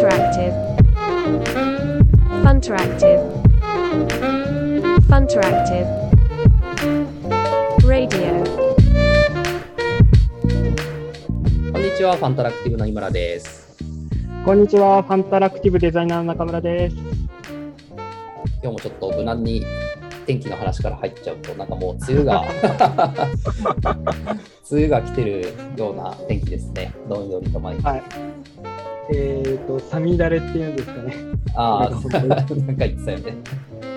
Funteractive. Funteractive. Funteractive. Radio. こんにちは、ファンタラクティブの井村です。こんにちは、ファンタラクティブデザイナーの中村です。今日もちょっと無難に天気の話から入っちゃうと、なんかもう梅雨が、梅雨が来てるような天気ですね。どんよりと毎日。はい。えっ、ー、と、サミダレっていうんですかね。ああ、な なんんか言ってたよね。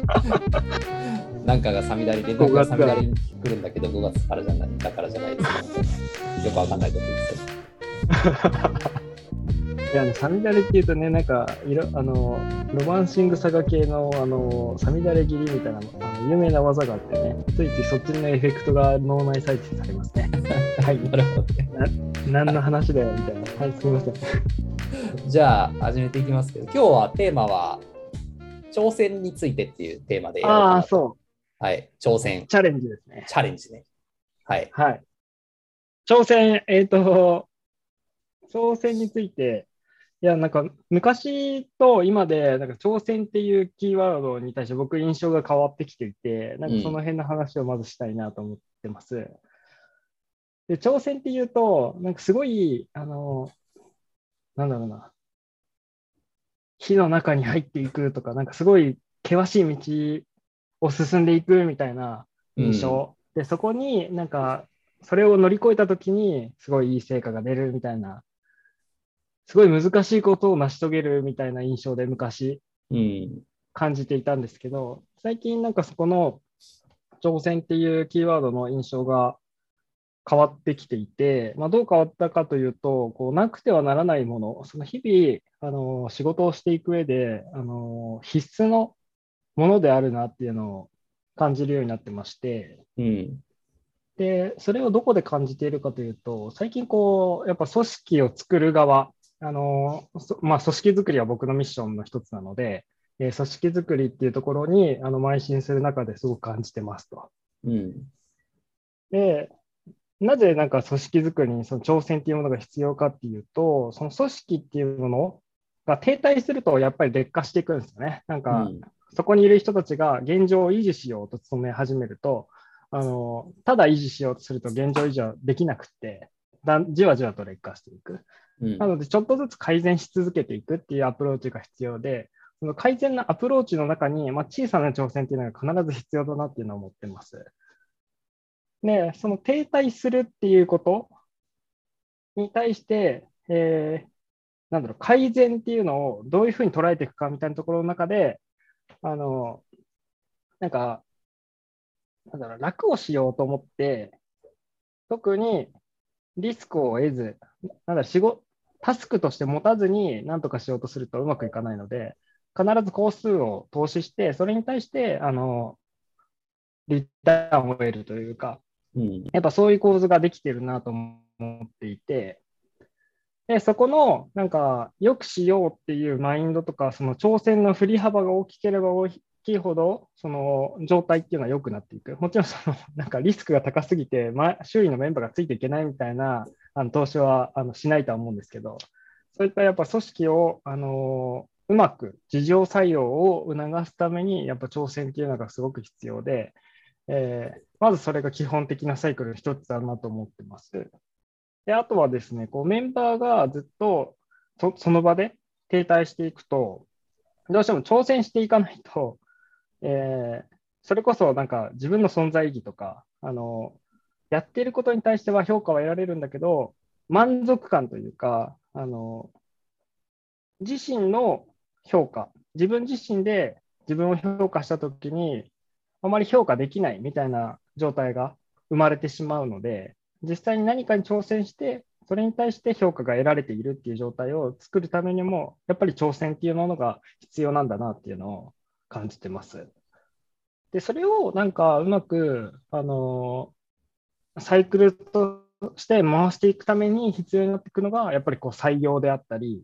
なんかがサミダリで、僕がサミダリに来るんだけど、5月からじゃない、だからじゃないですよくわかんないこと言って いや、あのサミダレっていうとね、なんか、いろあの、ロマンシングサガ系の、あの、サミダレ切りみたいなあの有名な技があってね、ついついそっちのエフェクトが脳内再生されますね。はい。た。なるほどね。何の話だよ、みたいな。はい、すみません。じゃあ、始めていきますけど、今日はテーマは、挑戦についてっていうテーマでああ、そはい、挑戦う。、チャレンジですね。チャレンジね。はい。はい。挑戦、えっ、と、挑戦について、いや、なんか昔と今で、なんか挑戦っていうキーワードに対して僕印象が変わってきていて、なんかその辺の話をまずしたいなと思ってます。で、挑戦っていうと、なんかすごい、あの、なんだろうな、火の中に入っていくとか、なんかすごい険しい道を進んでいくみたいな印象。で、そこになんか、それを乗り越えたときに、すごいいい成果が出るみたいな、すごい難しいことを成し遂げるみたいな印象で昔うん。感じていたんですけど、最近なんかそこの挑戦っていうキーワードの印象が変わってきていて、まあ、どう変わったかというと、こうなくてはならないもの、その日々あの仕事をしていく上であの必須のものであるなっていうのを感じるようになってまして、うん。で、それをどこで感じているかというと、最近こう、やっぱ組織を作る側、あの、そまあ、組織作りは僕のミッションの一つなので、えー組織作りっていうところにあの邁進する中ですごく感じてますと。うん。で、なぜなんか組織作りにその挑戦っていうものが必要かっていうと、その組織っていうものが停滞するとやっぱり劣化していくんですよね。なんか、うんそこにいる人たちが現状を維持しようと努め始めると、あのただ維持しようとすると現状維持はできなくて、だんじわじわと劣化していく。うんなので、ちょっとずつ改善し続けていくっていうアプローチが必要で、その改善のアプローチの中に、まあ、小さな挑戦っていうのが必ず必要だなっていうのを思ってます。で、その停滞するっていうことに対して、えーなんだろう、改善っていうのをどういうふうに捉えていくかみたいなところの中で、あの、なんか、なんだろう、楽をしようと思って、特にリスクを得ず、なんだろう、仕事、タスクとして持たずに何とかしようとするとうまくいかないので、必ず工数を投資して、それに対して、あの、リターンを得るというか、うん。やっぱそういう構図ができてるなと思っていて、で、そこの、なんか、良くしようっていうマインドとか、その挑戦の振り幅が大きければ大きいほど、その状態っていうのは良くなっていく。もちろん、その、なんかリスクが高すぎて、ま、周囲のメンバーがついていけないみたいな、あの、投資は、あの、しないとは思うんですけど、そういったやっぱ組織を、あのうまく自浄作用を促すために、やっぱ挑戦っていうのがすごく必要で、えーまずそれが基本的なサイクルの一つだなと思ってます。で、あとはですね、こうメンバーがずっとそその場で停滞していくと、どうしても挑戦していかないと、えーそれこそなんか自分の存在意義とか、あの、やっていることに対しては評価は得られるんだけど、満足感というか、あの、自身の評価、自分自身で自分を評価したときに、あまり評価できないみたいな状態が生まれてしまうので、実際に何かに挑戦して、それに対して評価が得られているっていう状態を作るためにも、やっぱり挑戦っていうものが必要なんだなっていうのを感じてます。で、それをなんかうまく、あの、サイクルとして回していくために必要になっていくのが、やっぱりこう採用であったり、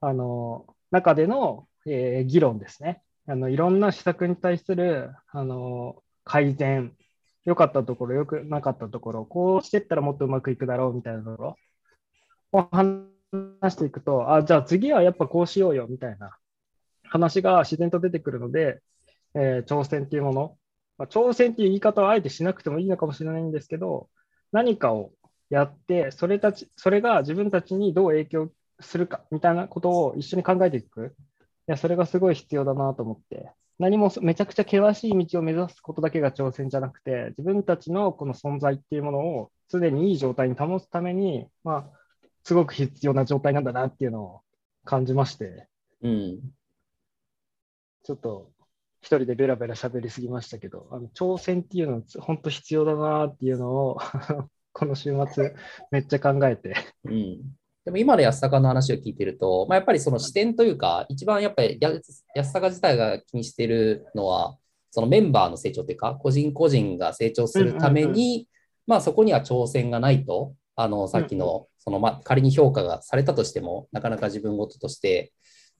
あの、中での、えー議論ですね。あの、いろんな施策に対する、あの、改善、良かったところ、良くなかったところ、こうしていったらもっとうまくいくだろうみたいなところを話していくと、あ、じゃあ次はやっぱこうしようよみたいな話が自然と出てくるので、えー挑戦っていうもの、まあ、挑戦っていう言い方はあえてしなくてもいいのかもしれないんですけど、何かをやって、それたち、それが自分たちにどう影響するかみたいなことを一緒に考えていく。いや、それがすごい必要だなと思って、何もめちゃくちゃ険しい道を目指すことだけが挑戦じゃなくて、自分たちのこの存在っていうものを常にいい状態に保つために、まあ、すごく必要な状態なんだなっていうのを感じまして、うん。ちょっと一人でベラベラ喋りすぎましたけど、あの挑戦っていうのは本当必要だなっていうのを この週末めっちゃ考えて、うん。でも今の安坂の話を聞いてると、まあ、やっぱりその視点というか、一番やっぱりや安坂自体が気にしてるのは、そのメンバーの成長っていうか、個人個人が成長するために、まあそこには挑戦がないと、あの、さっきの、その、まあ仮に評価がされたとしても、なかなか自分ごととして、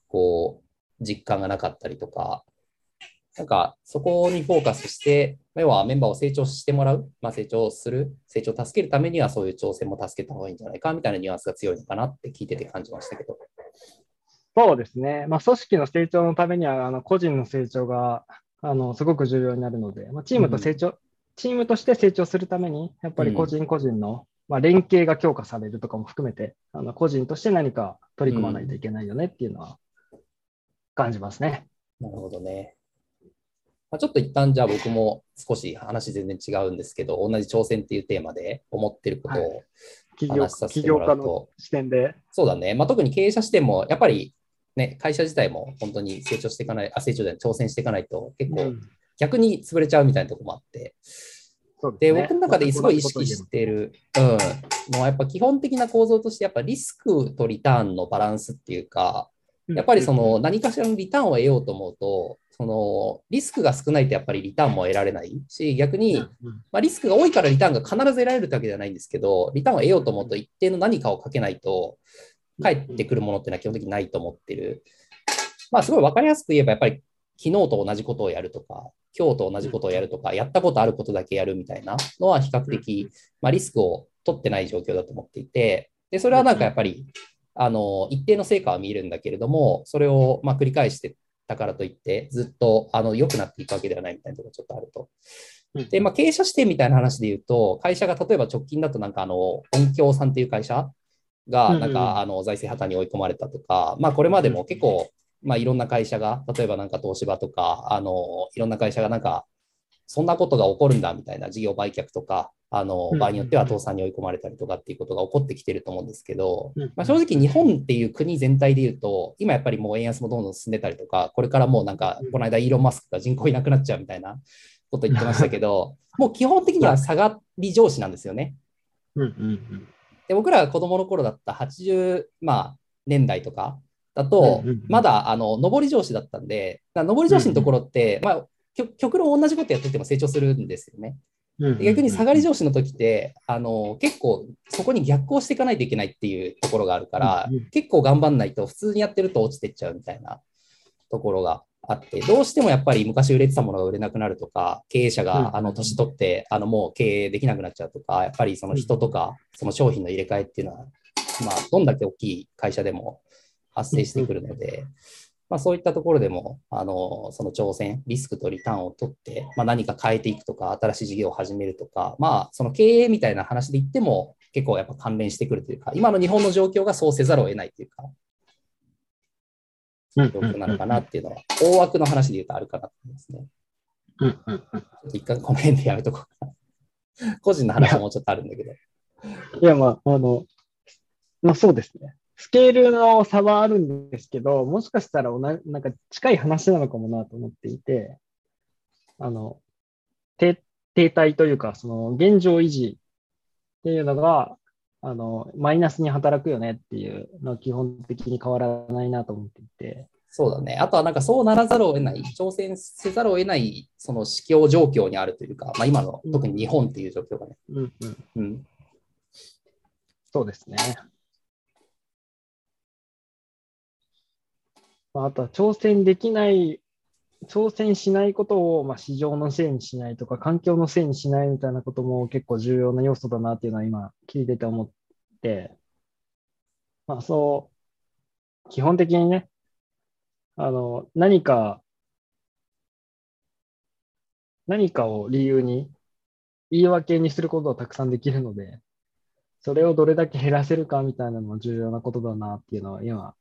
こう、実感がなかったりとか、なんかそこにフォーカスして、要はメンバーを成長してもらう、まあ、成長する、成長を助けるためにはそういう挑戦も助けた方がいいんじゃないかみたいなニュアンスが強いのかなって聞いてて感じましたけど。そうですね、まあ、組織の成長のためにはあの個人の成長があのすごく重要になるので、まあ、チームと成長、チームとして成長するために、やっぱり個人個人の、まあ、連携が強化されるとかも含めて、あの個人として何か取り組まないといけないよねっていうのは感じますね。なるほどね。まあ、ちょっと一旦じゃあ僕も少し話全然違うんですけど、同じ挑戦っていうテーマで思ってることを話しさせ起てもらうと、業家の視点で。そうだね。まあ、特に経営者視点も、やっぱりね、会社自体も本当に成長していかない、あ、成長じゃない、挑戦していかないと結構うん。逆に潰れちゃうみたいなところもあって、うすね。僕の中ですごい意識してる、うん、のはやっぱ基本的な構造として、やっぱリスクとリターンのバランスっていうか、やっぱりその何かしらのリターンを得ようと思うと、そのリスクが少ないとやっぱりリターンも得られないし、逆に、うんまあ、リスクが多いからリターンが必ず得られるってわけではないんですけど、リターンを得ようと思うと一定の何かをかけないと、返ってくるものっていうのは基本的にないと思ってる。まあ、すごい分かりやすく言えば、やっぱり昨日と同じことをやるとか、今日と同じことをやるとか、やったことあることだけやるみたいなのは比較的、まあ、リスクを取ってない状況だと思っていて、で、それはなんかやっぱり、あの、一定の成果は見えるんだけれども、それをまあ繰り返してたからといって、ずっとあの良くなっていくわけではないみたいなところがちょっとあると。で、まあ、経営者視点みたいな話で言うと、会社が例えば直近だとなんかあの、音響さんっていう会社が、なんかあの財政破綻に追い込まれたとか、まあ、これまでも結構、まあ、いろんな会社が、例えばなんか東芝とか、あの、いろんな会社がなんか、そんなことが起こるんだみたいな事業売却とか、あのうん場合によっては倒産に追い込まれたりとかっていうことが起こってきてると思うんですけど、うんまあ、正直日本っていう国全体で言うと、今やっぱりもう円安もどんどん進んでたりとか、これからもうなんかうん、この間イーロン・マスクが人口いなくなっちゃうみたいなこと言ってましたけど、もう基本的には下がり上司なんですよね。で僕らが子供の頃だった80、まあ、年代とかだとまだあの上り上司だったんで、上り上司のところって、まあ、極極論同じことやってても成長するんですよね。逆に下がり上司の時って、あの結構そこに逆行していかないといけないっていうところがあるからうんうん、結構頑張んないと普通にやってると落ちてっちゃうみたいなところがあって、どうしてもやっぱり昔売れてたものが売れなくなるとか、経営者うん。があの年取ってあのもう経営できなくなっちゃうとか、やっぱりその人とかその商品の入れ替えっていうのは、まあ、どんだけ大きい会社でも発生してくるので、まあ、そういったところでも、あのその挑戦、リスクとリターンを取って、まあ、何か変えていくとか、新しい事業を始めるとか、まあ、その経営みたいな話で言っても、結構やっぱ関連してくるというか、今の日本の状況がそうせざるを得ないというか、うん状況なのかなっていうのは、大枠の話で言うとあるかなと思いますね。うんうんうん一回この辺でやめとこうかな。個人の話はもうちょっとあるんだけど。いや、まあ、あの、まあそうですね。スケールの差はあるんですけど、もしかしたら同じ、なんか近い話なのかもなと思っていて、あの、停停滞というか、その現状維持っていうのが、あの、マイナスに働くよねっていうのは基本的に変わらないなと思っていて、そうだね。あとはなんかそうならざるを得ない、挑戦せざるを得ない、その市況状況にあるというか、まあ今の特に日本っていう状況がね。うんうん、うん。そうですね。まああとは挑戦できない、挑戦しないことを、まあ、市場のせいにしないとか、環境のせいにしないみたいなことも結構重要な要素だなっていうのは今聞いてて思って、まあそう、基本的にね、あの、何か、何かを理由に言い訳にすることをたくさんできるので、それをどれだけ減らせるかみたいなのも重要なことだなっていうのは今、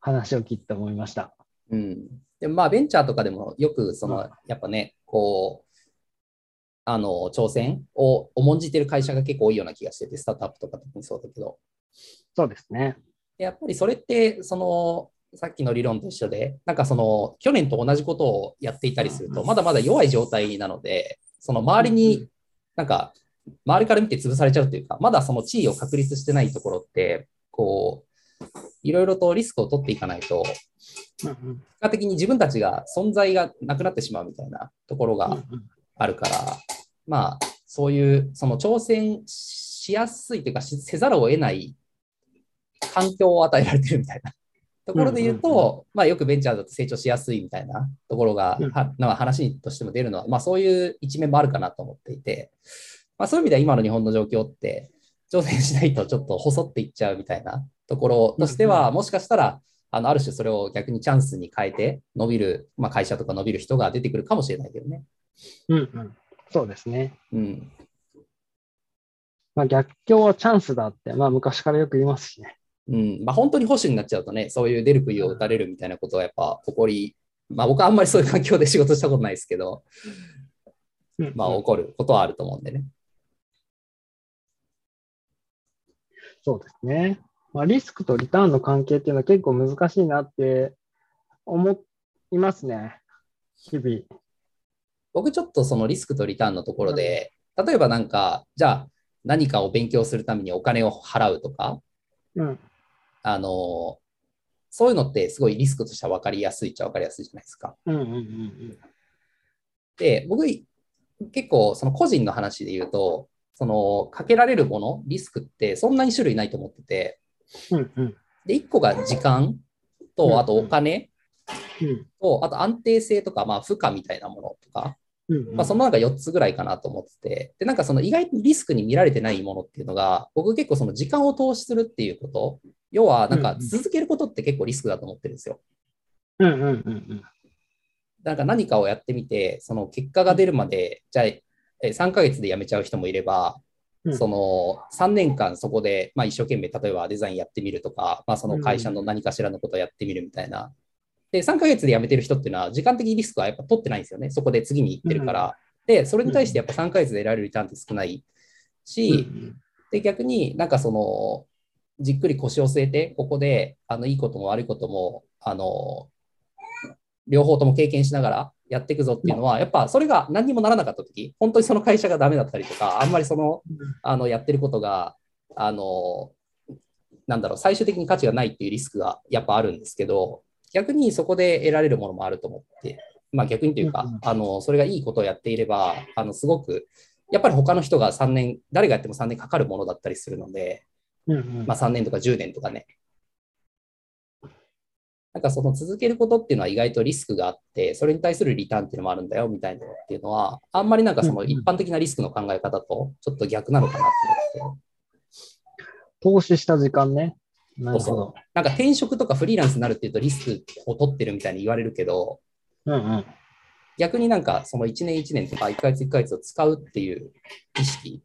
話を聞いて思いました。うん。でもまあ、ベンチャーとかでもよく、その、うんやっぱね、こう、あの、挑戦を重んじてる会社が結構多いような気がしてて、スタートアップとか特にそうだけど、そうですね。でやっぱりそれって、その、さっきの理論と一緒で、なんかその、去年と同じことをやっていたりすると、うんまだまだ弱い状態なので、その周りに、なんか、周りから見て潰されちゃうというか、まだその地位を確立してないところって、こう、いろいろとリスクを取っていかないと、結果的に自分たちが存在がなくなってしまうみたいなところがあるから、まあ、そういう、その挑戦しやすいというか、しせざるを得ない環境を与えられてるみたいな ところで言うと、うんうんまあ、よくベンチャーだと成長しやすいみたいなところが、話としても出るのは、まあ、そういう一面もあるかなと思っていて、まあ、そういう意味では今の日本の状況って、挑戦しないとちょっと細っていっちゃうみたいなところとしては、うんもしかしたら、あのある種それを逆にチャンスに変えて伸びる、まあ、会社とか伸びる人が出てくるかもしれないけどね。うんうんそうですね。うん。まあ、逆境はチャンスだって、まあ、昔からよく言いますしね。うん。まあ、本当に保守になっちゃうとね、そういう出る杭を打たれるみたいなことはやっぱ起こり、まあ僕はあんまりそういう環境で仕事したことないですけど、まあうん起こることはあると思うんでね。そうですね。まあ、リスクとリターンの関係っていうのは結構難しいなって思いますね。日々。僕ちょっとそのリスクとリターンのところで、例えばなんか、じゃあ何かを勉強するためにお金を払うとか、うん。あの、そういうのってすごいリスクとしては分かりやすいっちゃ分かりやすいじゃないですか。うんうんうんで、僕、結構その個人の話で言うと、そのかけられるもの、リスクってそんなに種類ないと思ってて、うん。うんうんで、1個が時間うんと、あとお金うん。と、あと安定性とか、まあ、負荷みたいなものとか、うんまあ、そのなんか4つぐらいかなと思ってて、で、なんかその意外にリスクに見られてないものっていうのが、僕結構その時間を投資するっていうこと、要はなんか続けることって結構リスクだと思ってるんですよ。うんうんうんうんなんか何かをやってみて、その結果が出るまで、じゃあえ3ヶ月で辞めちゃう人もいれば、うんその3年間そこで、まあ、一生懸命例えばデザインやってみるとか、まあ、その会社の何かしらのことをやってみるみたいな。で、3ヶ月で辞めてる人っていうのは、時間的リスクはやっぱ取ってないんですよね。そこで次に行ってるから。で、それに対してやっぱ3ヶ月で得られるリターンって少ないし、で、逆になんかその、じっくり腰を据えて、ここで、あの、いいことも悪いことも、あの、両方とも経験しながらやっていくぞっていうのは、やっぱそれが何にもならなかったとき、本当にその会社がダメだったりとか、あんまりその、あの、やってることが、あの、なんだろう、最終的に価値がないっていうリスクがやっぱあるんですけど、逆にそこで得られるものもあると思って、まあ逆にというかあの、それがいいことをやっていれば、あの、すごく、やっぱり他の人が3年、誰がやっても3年かかるものだったりするので、まあ3年とか10年とかね。なんかその続けることっていうのは意外とリスクがあって、それに対するリターンっていうのもあるんだよみたいなのっていうのは、あんまりなんかその一般的なリスクの考え方とちょっと逆なのかなと思って。投資した時間ね。なるほど。なんか転職とかフリーランスになるっていうとリスクを取ってるみたいに言われるけど、うんうん。逆になんかその1年1年とか1ヶ月1ヶ月を使うっていう意識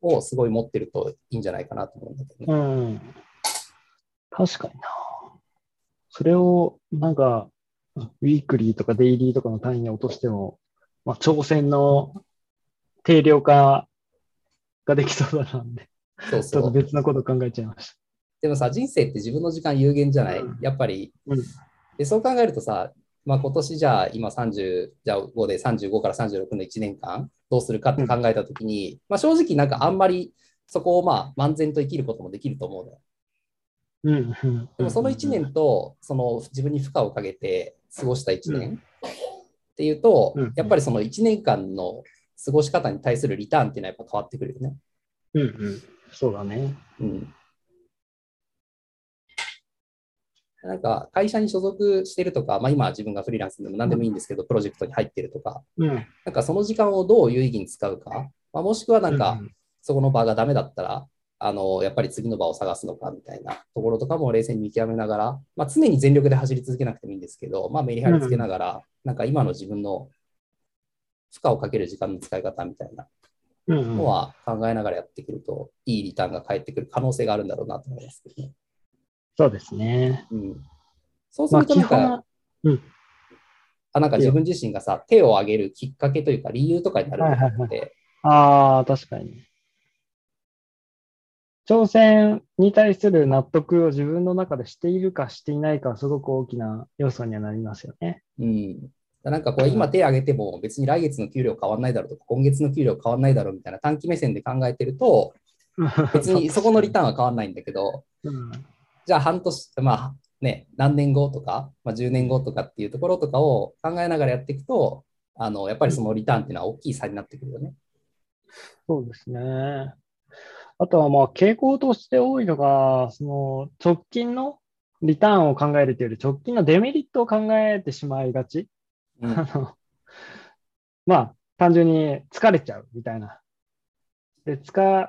をすごい持ってるといいんじゃないかなと思うんだけどね。うん。確かにな。それを、なんか、ウィークリーとかデイリーとかの単位に落としても、まあ、挑戦の定量化ができそうだなんで、そうそう。ちょっと別のこと考えちゃいましでもさ、人生って自分の時間有限じゃない？うんやっぱり。うんで、そう考えるとさ、まあ、今年じゃあ今30、じゃあ5で35から36の1年間どうするかって考えたときに、まあ正直なんかあんまりそこをまあ漫然と生きることもできると思うのよ。た。うんうん。でもその1年とその自分に負荷をかけて過ごした1う年っていうとうん、やっぱりその1年間の過ごし方に対するリターンっていうのはやっぱ変わってくるよね。うんうん。そうだね。うん。なんか会社に所属してるとか、まあ、今は自分がフリーランスでも何でもいいんですけど、プロジェクトに入ってるとか、うん。なんかその時間をどう有意義に使うか、まあ、もしくはなんかそこの場がダメだったら、あの、やっぱり次の場を探すのかみたいなところとかも冷静に見極めながら、まあ、常に全力で走り続けなくてもいいんですけど、まあ、メリハリつけながら、なんか今の自分の負荷をかける時間の使い方みたいなうんのは考えながらやってくると、いいリターンが返ってくる可能性があるんだろうなと思いますけどね。そうですね。うん、そうすまあ、るとなんか、うん。あなんか自分自身がさ、手を挙げるきっかけというか理由とかになると思って、ああ、確かに。挑戦に対する納得を自分の中でしているかしていないかはすごく大きな要素にはなりますよね。うん。なんかこれ今手挙げても別に来月の給料変わんないだろうとか、今月の給料変わんないだろうみたいな短期目線で考えてると、別にそこのリターンは変わんないんだけど、うんじゃあ半年、まあね、何年後とか、まあ、10年後とかっていうところとかを考えながらやっていくと、あの、やっぱりそのリターンっていうのは大きい差になってくるよね。そうですね。あとはまあ傾向として多いのが、その直近のリターンを考えるというより直近のデメリットを考えてしまいがち。うんあのまあ、単純に疲れちゃうみたいな。で、疲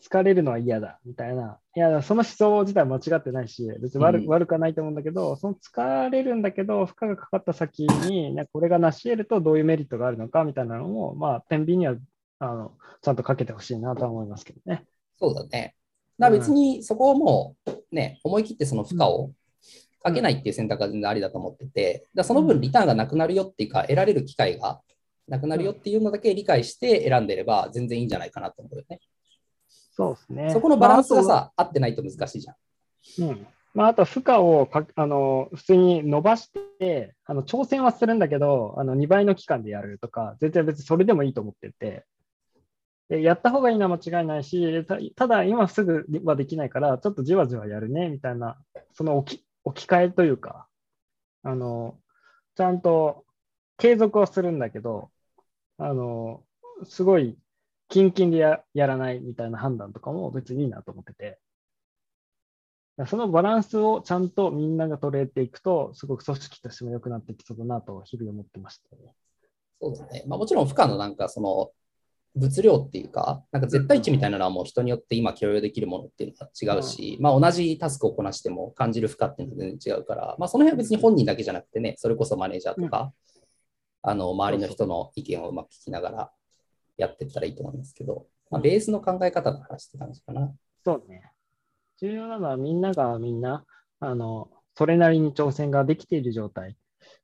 疲れるのは嫌だみたいな。いや、その思想自体間違ってないし、別に悪,、うん悪くはないと思うんだけど、その疲れるんだけど、負荷がかかった先に、なんかこれが成し得るとどういうメリットがあるのかみたいなのも、まあ、天秤にはあのちゃんとかけてほしいなとは思いますけどね。そうだね。だ別にそこをもうね、思い切ってその負荷をかけないっていう選択は全然ありだと思ってて、だその分リターンがなくなるよっていうか、得られる機会がなくなるよっていうのだけ理解して選んでれば全然いいんじゃないかなと思うよね。そうですね。そこのバランスがまあさ、合ってないと難しいじゃん。うんまあ、あと負荷をかあの普通に伸ばしてあの挑戦はするんだけどあの2倍の期間でやるとか全然別にそれでもいいと思っててでやった方がいいのは間違いないしただ今すぐはできないからちょっとじわじわやるねみたいなその置き置き換えというかあのちゃんと継続はするんだけどあのすごいキンキンでややらないみたいな判断とかも別にいいなと思ってて。そのバランスをちゃんとみんなが取れていくと、すごく組織としても良くなってきそうだなと日々思ってましたね。そうだね。まあもちろん負荷のなんかその物量っていうか、なんか絶対値みたいなのはもう人によって今共有できるものっていうのは違うし、まあ同じタスクをこなしても感じる負荷っていうのは全然違うから、まあその辺は別に本人だけじゃなくてね、それこそマネージャーとか、あの周りの人の意見をうまく聞きながらやっていったらいいと思いますけど、まあ、ベースの考え方の話って感じかな。そうね。重要なのはみんながみんな、あの、それなりに挑戦ができている状態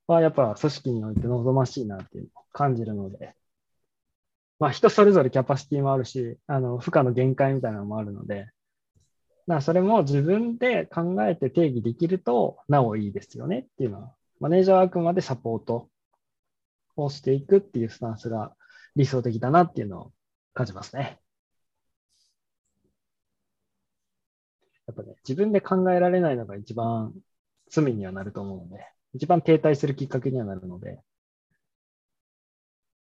は、やっぱ組織において望ましいなっていうのを感じるので、まあ人それぞれキャパシティもあるし、あの、負荷の限界みたいなのもあるので、まあそれも自分で考えて定義できると、なおいいですよねっていうのは、マネージャーはあくまでサポートをしていくっていうスタンスが理想的だなっていうのを感じますね。やっぱね、自分で考えられないのが一番罪にはなると思うので、一番停滞するきっかけにはなるので、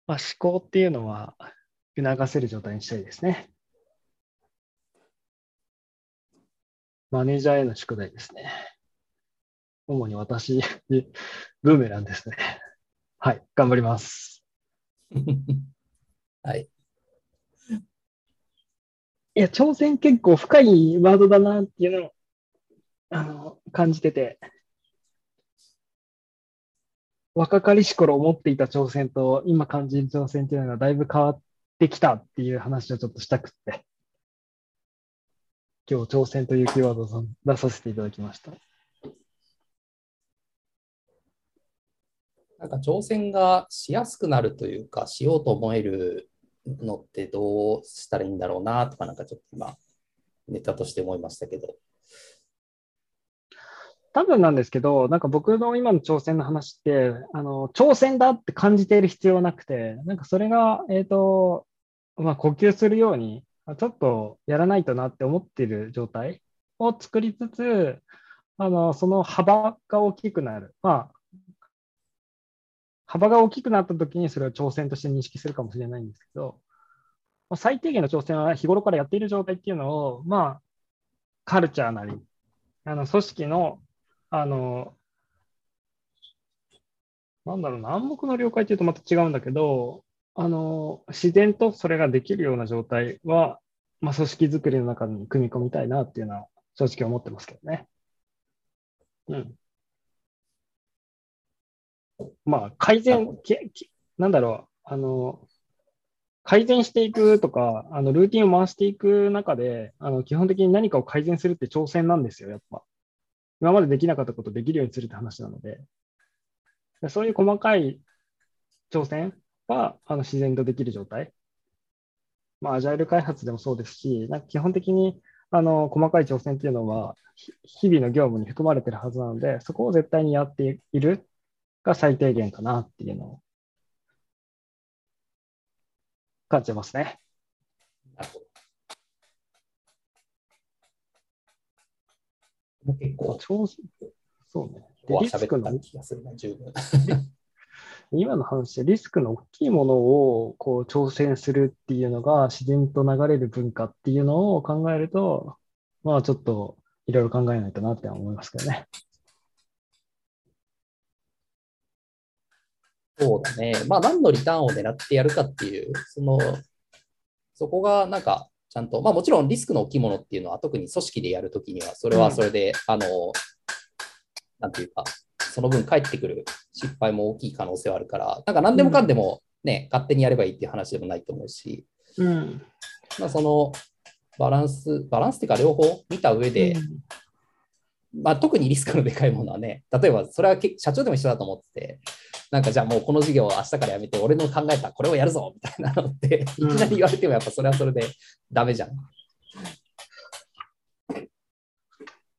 まあ、思考っていうのは促せる状態にしたいですね。マネージャーへの宿題ですね。主に私、ブーメランですね。はい、頑張ります。はい。いや、挑戦結構深いワードだなっていうのをあの感じてて、若かりし頃思っていた挑戦と今感じる挑戦っていうのがだいぶ変わってきたっていう話をちょっとしたくって、今日挑戦というキーワードを出させていただきました。なんか挑戦がしやすくなるというか、しようと思えるのってどうしたらいいんだろうなとか、なんかちょっと今、ネタとして思いましたけど。多分なんですけど、なんか僕の今の挑戦の話って、あの挑戦だって感じている必要はなくて、なんかそれが、えっ、と、まあ、呼吸するように、ちょっとやらないとなって思っている状態を作りつつ、あのその幅が大きくなる。まあ、幅が大きくなったときにそれを挑戦として認識するかもしれないんですけど、最低限の挑戦は日頃からやっている状態っていうのを、まあ、カルチャーなり、あの組織のあの、なんだろうな、暗黙の了解っていうとまた違うんだけど、あの、自然とそれができるような状態は、まあ、組織づくりの中に組み込みたいなっていうのは正直思ってますけどね。うん。まあ、改善、なんだろう、あの、改善していくとか、あのルーティンを回していく中で、あの基本的に何かを改善するって挑戦なんですよ、やっぱ。今までできなかったことできるようにするって話なので、そういう細かい挑戦はあの自然とできる状態。まあ、アジャイル開発でもそうですし、なんか基本的にあの細かい挑戦っていうのは、日々の業務に含まれてるはずなので、そこを絶対にやっているが最低限かなっていうのを感じますね。なるほど。結構、超そうね。リスクの気がするな、十分。今の話でリスクの大きいものをこう挑戦するっていうのが自然と流れる文化っていうのを考えると、まあちょっといろいろ考えないとなって思いますけどね。そうだね。まあ何のリターンを狙ってやるかっていう、その、そこがなんかちゃんと、まあもちろんリスクの大きいものっていうのは特に組織でやるときには、それはそれで、うん、あの、なんていうか、その分返ってくる失敗も大きい可能性はあるから、なんか何でもかんでもね、うん、勝手にやればいいっていう話でもないと思うし、うん、まあそのバランス、バランスっていうか両方見た上で、うん、まあ特にリスクのでかいものはね、例えばそれは社長でも一緒だと思ってて、なんかじゃあもうこの事業を明日からやめて、俺の考えたこれをやるぞみたいなのって、いきなり言われてもやっぱそれはそれでダメじゃん。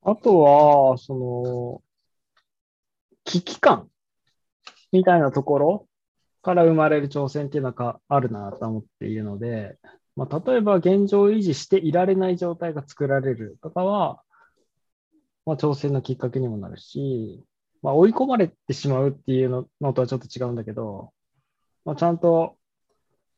あとは、その、危機感みたいなところから生まれる挑戦っていうのがあるなと思っているので、まあ、例えば現状維持していられない状態が作られるとかは、まあ、挑戦のきっかけにもなるし、まあ、追い込まれてしまうっていうののとはちょっと違うんだけど、まあ、ちゃんと、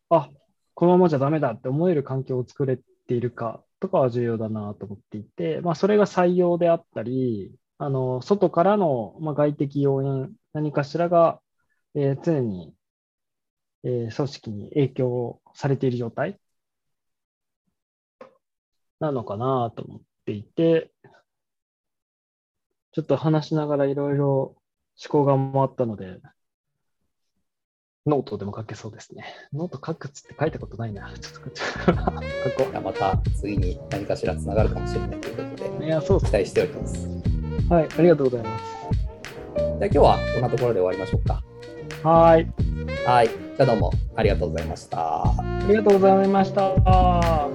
あ、このままじゃダメだって思える環境を作れているかとかは重要だなと思っていて、まあ、それが採用であったり、あの外からの、まあ、外的要因、何かしらが、えー、常に、えー、組織に影響されている状態なのかなと思っていて、ちょっと話しながらいろいろ思考が回ったので、ノートでも書けそうですね。ノート書くっつって書いたことないな。ちょっと書こう。また次に何かしらつながるかもしれないということで、いやそう期待しております。はい、ありがとうございます。じゃあ今日はこんなところで終わりましょうか。はい。はい。じゃあどうもありがとうございました。ありがとうございました。